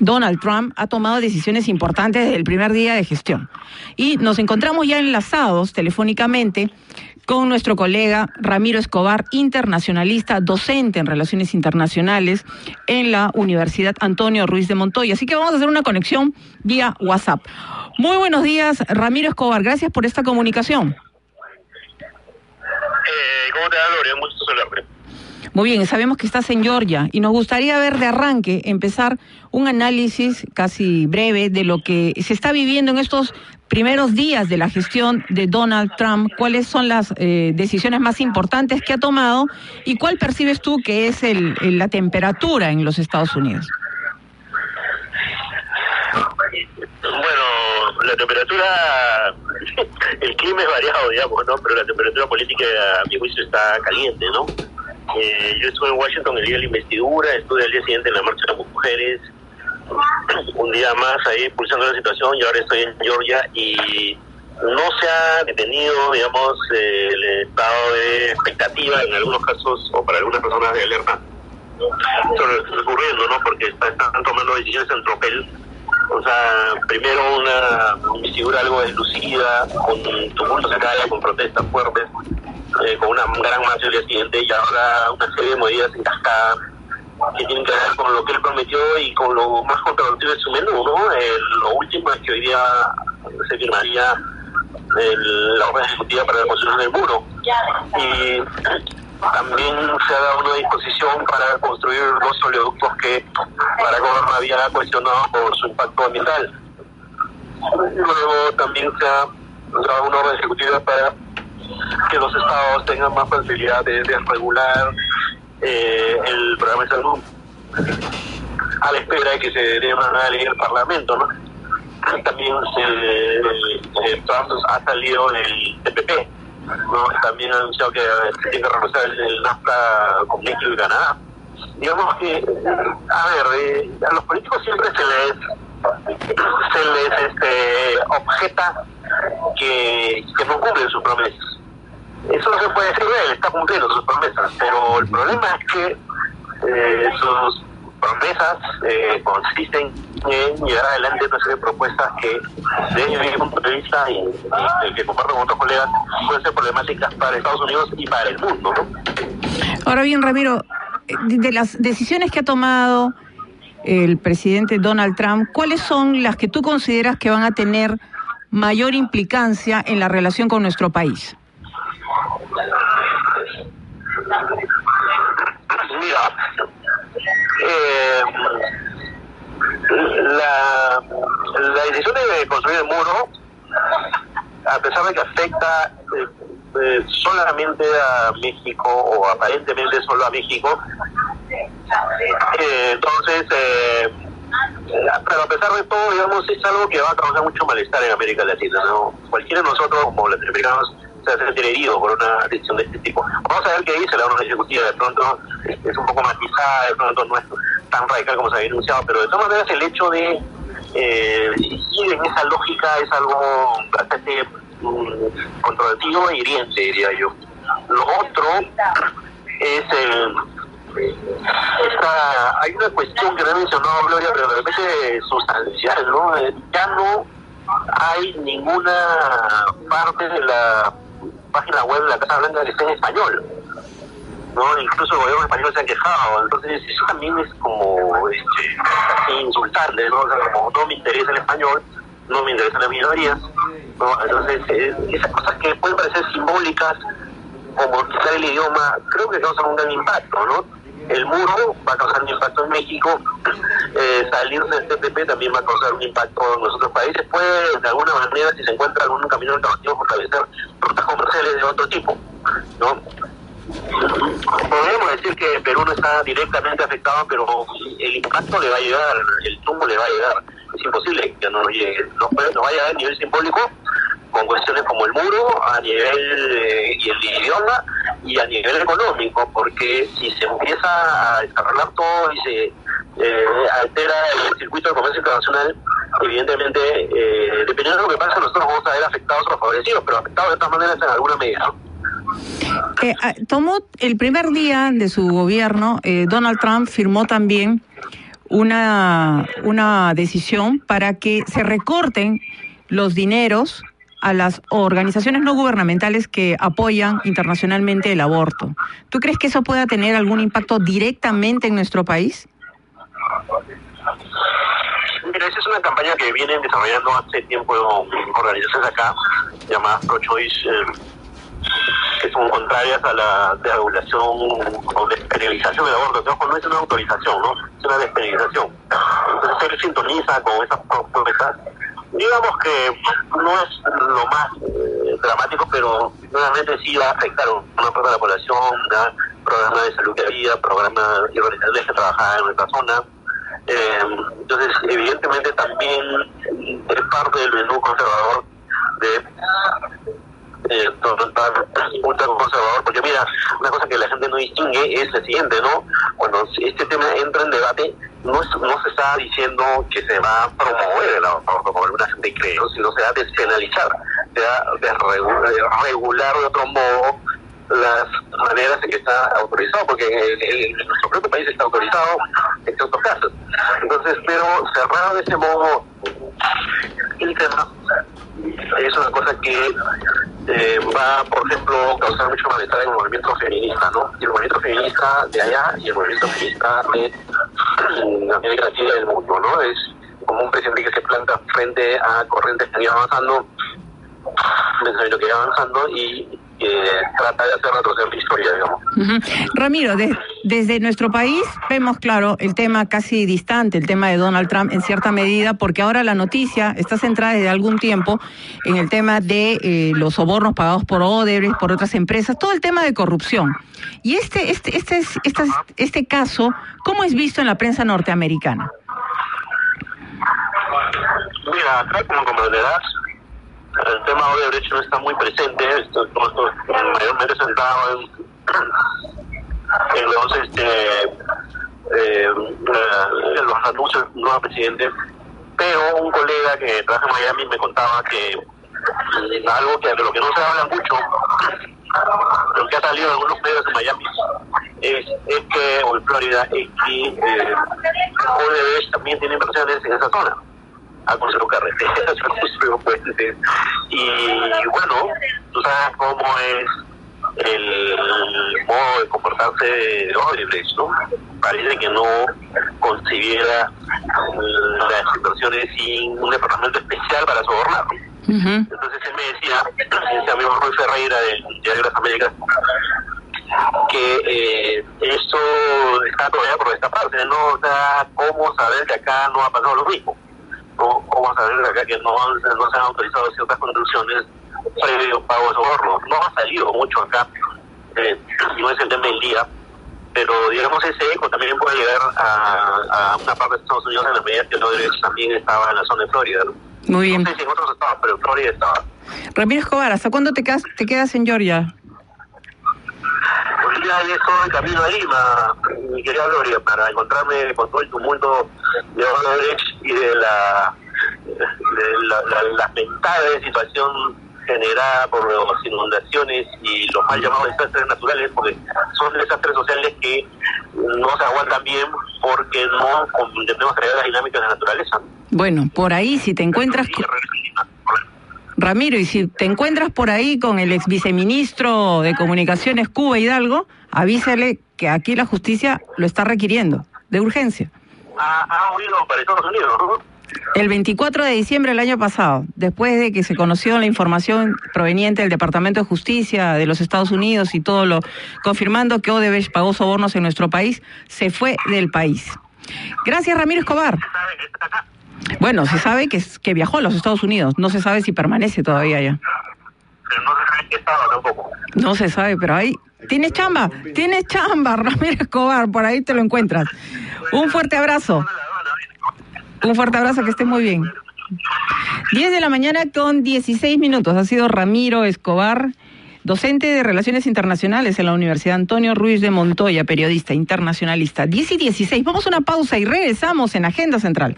Donald Trump ha tomado decisiones importantes desde el primer día de gestión. Y nos encontramos ya enlazados telefónicamente con nuestro colega Ramiro Escobar, internacionalista, docente en relaciones internacionales en la Universidad Antonio Ruiz de Montoya. Así que vamos a hacer una conexión vía WhatsApp. Muy buenos días, Ramiro Escobar. Gracias por esta comunicación. Eh, ¿Cómo te va, Gloria? Mucho saludarte. Muy bien, sabemos que estás en Georgia y nos gustaría ver de arranque, empezar un análisis casi breve de lo que se está viviendo en estos primeros días de la gestión de Donald Trump, cuáles son las eh, decisiones más importantes que ha tomado y cuál percibes tú que es el, la temperatura en los Estados Unidos. Bueno, la temperatura, el clima es variado, digamos, ¿no? Pero la temperatura política, a mi juicio, está caliente, ¿no? Eh, yo estuve en Washington el día de la investidura, estuve al día siguiente en la marcha de las mujeres, un día más ahí impulsando la situación y ahora estoy en Georgia y no se ha detenido, digamos, el estado de expectativa en algunos casos o para algunas personas de alerta sobre está ocurriendo, ¿no? Porque está- están tomando decisiones en tropel. O sea, primero una investidura algo deslucida, con tumultos calle, con protestas fuertes, eh, con una gran marcha el día siguiente y ahora una serie de medidas en cascada que tienen que ver con lo que él prometió y con lo más controvertido de su menú, ¿no? Lo último es que hoy día se firmaría la orden ejecutiva para la construcción del muro. Y también se ha dado una disposición para construir dos oleoductos que Obama había cuestionado por su impacto ambiental. Luego también se ha dado una orden ejecutiva para que los estados tengan más facilidad de, regular eh, el programa de salud a la espera de que se dé una ley del Parlamento, ¿no? También se, eh, Trump ha salido del TPP, ¿no? También ha anunciado que tiene que renunciar el, el NAFTA con México y Canadá. Digamos que, a ver, eh, a los políticos siempre se les se les este, objeta que, que no cumplen sus promesas. Eso no se puede decir de él, está cumpliendo sus promesas, pero el problema es que eh, sus promesas eh, consisten en llevar adelante una serie de propuestas que, desde mi punto de vista y, que comparto con otros colegas, pueden ser problemáticas para Estados Unidos y para el mundo. Ahora bien, Ramiro, eh, de las decisiones que ha tomado el presidente Donald Trump, ¿cuáles son las que tú consideras que van a tener mayor implicancia en la relación con nuestro país? Mira, eh, la, la decisión de construir el muro, a pesar de que afecta eh, eh, solamente a México o aparentemente solo a México, eh, entonces, pero a pesar de todo, digamos, es algo que va a causar mucho malestar en América Latina. ¿no? Cualquiera de nosotros, como latinoamericanos, se va a sentir herido por una decisión de este tipo. Vamos a ver qué dice la orden ejecutiva. De pronto es, es un poco matizada, de pronto no es tan radical como se había anunciado, pero de todas maneras el hecho de eh, ir en esa lógica es algo bastante mm, controvertido e hiriente, diría yo. Lo otro es el esta, hay una cuestión que no he mencionado, Gloria, pero de repente sustancial, ¿no? Ya no hay ninguna parte de la página web de la Casa Blanca en español. ¿no? Incluso el gobierno español se ha quejado, entonces eso también es como este, insultante, ¿no? No me interesa el español, no me interesan las minorías, ¿no? Entonces, eh, esas cosas que pueden parecer simbólicas, como quitar el idioma, creo que causan un gran impacto, ¿no? El muro va a causar un impacto en México, eh, salir del TPP también va a causar un impacto en los otros países, puede de alguna manera, si se encuentra algún camino alternativo, fortalecer rutas comerciales de otro tipo, ¿no? Podemos decir que Perú no está directamente afectado, pero el impacto le va a llegar, el tumbo le va a llegar. Es imposible que no llegue. Nos, nos va a a nivel simbólico con cuestiones como el muro, a nivel eh, y el idioma y a nivel económico, porque si se empieza a desarrollar todo y se eh, altera el circuito de comercio internacional, evidentemente, eh, dependiendo de lo que pase, nosotros vamos a ver afectados o favorecidos, pero afectados de todas maneras en alguna medida. Eh, ah, tomó el primer día de su gobierno, eh, Donald Trump firmó también una, una decisión para que se recorten los dineros a las organizaciones no gubernamentales que apoyan internacionalmente el aborto. ¿Tú crees que eso pueda tener algún impacto directamente en nuestro país? Mira, esa es una campaña que vienen desarrollando hace tiempo organizaciones acá llamadas pro-choice, eh, que son contrarias a la desregulación o despenalización del aborto. No es una autorización, ¿no? es una despenalización. Entonces, él sintoniza con esas propuestas digamos que no es lo más eh, dramático, pero nuevamente sí va a afectar una parte de la población, programas de salud de vida, programas y organizaciones que trabajan en nuestra zona. Eh, entonces, evidentemente también es parte del menú conservador de eh, ultra conservador, porque mira, una cosa que la gente no distingue es la siguiente, ¿no? Cuando este tema entra en debate, no, no se está diciendo que se va a promover el aborto, como alguna gente cree, sino se va a despenalizar, se va a regular de otro modo las maneras en que está autorizado, porque en, nuestro propio país está autorizado en ciertos casos. Entonces, pero cerrado de ese modo el tema es una cosa que eh, va, por ejemplo, a causar mucho malestar en el movimiento feminista, ¿no? Y el movimiento feminista de allá y el movimiento feminista de América Latina del mundo, ¿no? Es como un presidente que se planta frente a corrientes que han avanzando, pensamiento que iba avanzando y que trata de hacer retroceder la historia, digamos. Ramiro, desde nuestro país vemos, claro, el tema casi distante, el tema de Donald Trump en cierta medida, porque ahora la noticia está centrada desde algún tiempo en el tema de eh, los sobornos pagados por Odebrecht, por otras empresas, todo el tema de corrupción. Y este, este, este, este, este caso, ¿cómo es visto en la prensa norteamericana? Mira, como comprenderás, el tema de derecho no está muy presente, esto, esto, mayormente centrado en, en los, este, eh, en los anuncios del nuevo presidente, pero un colega que trabaja en Miami me contaba que mm, algo que de lo que no se habla mucho, lo que ha salido en algunos medios en Miami, es, es que, o en Florida, es que eh, también tiene inversiones en esa zona a construir carreteras, a construir puentes. Y bueno, tú sabes cómo es el modo de comportarse de Odebrecht, ¿no? Parece que no concibiera las inversiones sin un departamento especial para sobornar. Entonces él me decía, ese amigo Ruiz Ferreira del Diario de las Américas, que eh, eso está todavía por esta parte, ¿no? O sea, ¿cómo saber que acá no ha pasado lo mismo? ¿Cómo saber acá que no, no se han autorizado ciertas construcciones previo pago de soborno? No ha salido mucho acá, eh, no es el tema del día, pero digamos ese eco también puede llegar a, a una parte de Estados Unidos en la medida que Rodríguez también estaba en la zona de Florida. Muy bien. No sé si en otros estados, pero en Florida estaba. Ramírez Escobar, ¿hasta cuándo te quedas, te quedas en Georgia? Hoy día estoy en camino a Lima, mi querida Gloria, para encontrarme con todo el tumulto de Odebrecht y de la, de la, la, situación generada por las inundaciones y los mal llamados desastres naturales, porque son desastres sociales que no se aguantan bien porque no crear las dinámicas de la naturaleza. Bueno, por ahí si te encuentras... Ramiro, y si te encuentras por ahí con el ex viceministro de Comunicaciones Cuba Hidalgo, avísale que aquí la justicia lo está requiriendo, de urgencia. Ha, huido para Estados Unidos, ¿no? El 24 de diciembre del año pasado, después de que se conoció la información proveniente del Departamento de Justicia de los Estados Unidos y todo lo confirmando que Odebrecht pagó sobornos en nuestro país, se fue del país. Gracias, Ramiro Escobar. Bueno, se sabe que, que viajó a los Estados Unidos, no se sabe si permanece todavía allá. Pero no se sabe qué estaba tampoco. No se sabe, pero ahí... ¿Tienes chamba? ¿Tienes chamba, Ramiro Escobar? Por ahí te lo encuentras. Un fuerte abrazo. Un fuerte abrazo, que estés muy bien. 10 de la mañana con 16 minutos. Ha sido Ramiro Escobar, docente de Relaciones Internacionales en la Universidad Antonio Ruiz de Montoya, periodista internacionalista. 10 y 16. Vamos a una pausa y regresamos en Agenda Central.